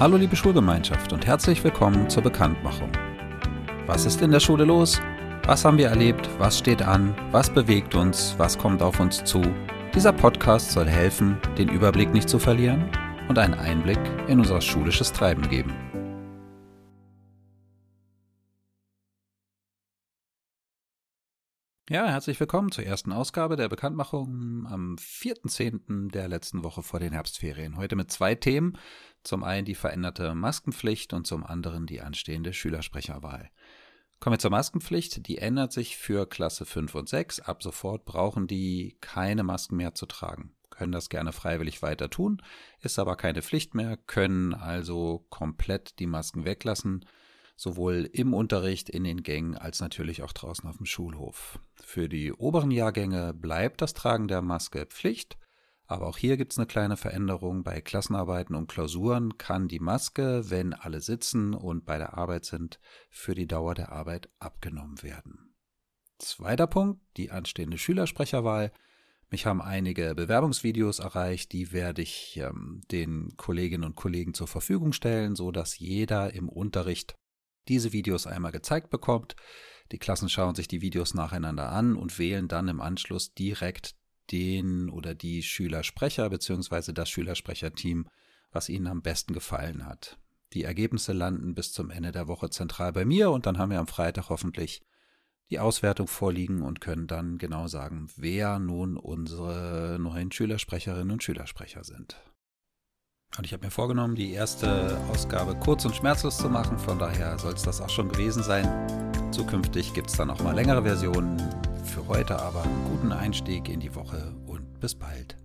Hallo liebe Schulgemeinschaft und herzlich willkommen zur Bekanntmachung. Was ist in der Schule los? Was haben wir erlebt? Was steht an? Was bewegt uns? Was kommt auf uns zu? Dieser Podcast soll helfen, den Überblick nicht zu verlieren und einen Einblick in unser schulisches Treiben geben. Ja, herzlich willkommen zur ersten Ausgabe der Bekanntmachung am 4.10. der letzten Woche vor den Herbstferien. Heute mit zwei Themen. Zum einen die veränderte Maskenpflicht und zum anderen die anstehende Schülersprecherwahl. Kommen wir zur Maskenpflicht. Die ändert sich für Klasse 5 und 6. Ab sofort brauchen die keine Masken mehr zu tragen. Können das gerne freiwillig weiter tun, ist aber keine Pflicht mehr, können also komplett die Masken weglassen sowohl im Unterricht, in den Gängen als natürlich auch draußen auf dem Schulhof. Für die oberen Jahrgänge bleibt das Tragen der Maske Pflicht, aber auch hier gibt es eine kleine Veränderung. Bei Klassenarbeiten und Klausuren kann die Maske, wenn alle sitzen und bei der Arbeit sind, für die Dauer der Arbeit abgenommen werden. Zweiter Punkt, die anstehende Schülersprecherwahl. Mich haben einige Bewerbungsvideos erreicht, die werde ich ähm, den Kolleginnen und Kollegen zur Verfügung stellen, so dass jeder im Unterricht diese Videos einmal gezeigt bekommt. Die Klassen schauen sich die Videos nacheinander an und wählen dann im Anschluss direkt den oder die Schülersprecher bzw. das Schülersprecherteam, was ihnen am besten gefallen hat. Die Ergebnisse landen bis zum Ende der Woche zentral bei mir und dann haben wir am Freitag hoffentlich die Auswertung vorliegen und können dann genau sagen, wer nun unsere neuen Schülersprecherinnen und Schülersprecher sind. Und ich habe mir vorgenommen, die erste Ausgabe kurz und schmerzlos zu machen. Von daher soll es das auch schon gewesen sein. Zukünftig gibt es dann auch mal längere Versionen. Für heute aber einen guten Einstieg in die Woche und bis bald.